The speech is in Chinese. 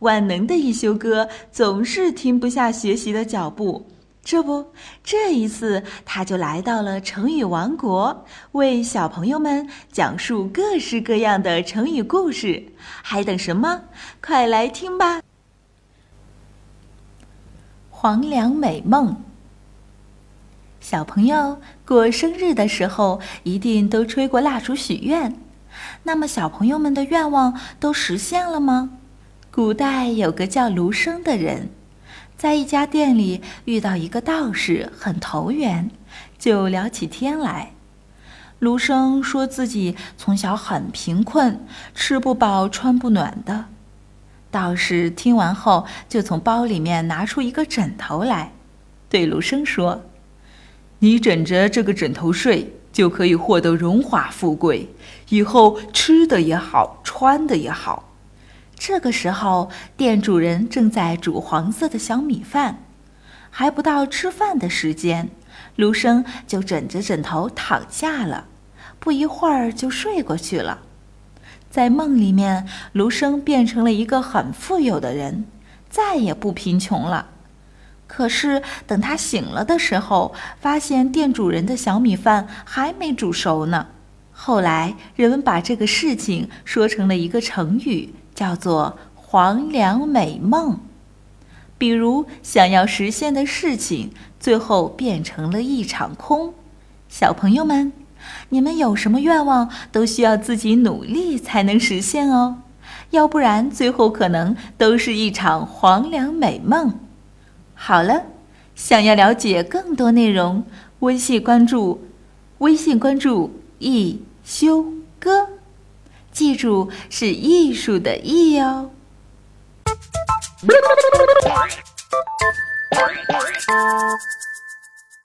万能的一休哥总是停不下学习的脚步。这不，这一次他就来到了成语王国，为小朋友们讲述各式各样的成语故事。还等什么？快来听吧！黄粱美梦。小朋友过生日的时候，一定都吹过蜡烛许愿。那么，小朋友们的愿望都实现了吗？古代有个叫卢生的人。在一家店里遇到一个道士，很投缘，就聊起天来。卢生说自己从小很贫困，吃不饱穿不暖的。道士听完后，就从包里面拿出一个枕头来，对卢生说：“你枕着这个枕头睡，就可以获得荣华富贵，以后吃的也好，穿的也好。”这个时候，店主人正在煮黄色的小米饭，还不到吃饭的时间，卢生就枕着枕头躺下了，不一会儿就睡过去了。在梦里面，卢生变成了一个很富有的人，再也不贫穷了。可是等他醒了的时候，发现店主人的小米饭还没煮熟呢。后来人们把这个事情说成了一个成语。叫做黄粱美梦，比如想要实现的事情，最后变成了一场空。小朋友们，你们有什么愿望，都需要自己努力才能实现哦，要不然最后可能都是一场黄粱美梦。好了，想要了解更多内容，微信关注，微信关注一休哥。记住，是艺术的艺哦。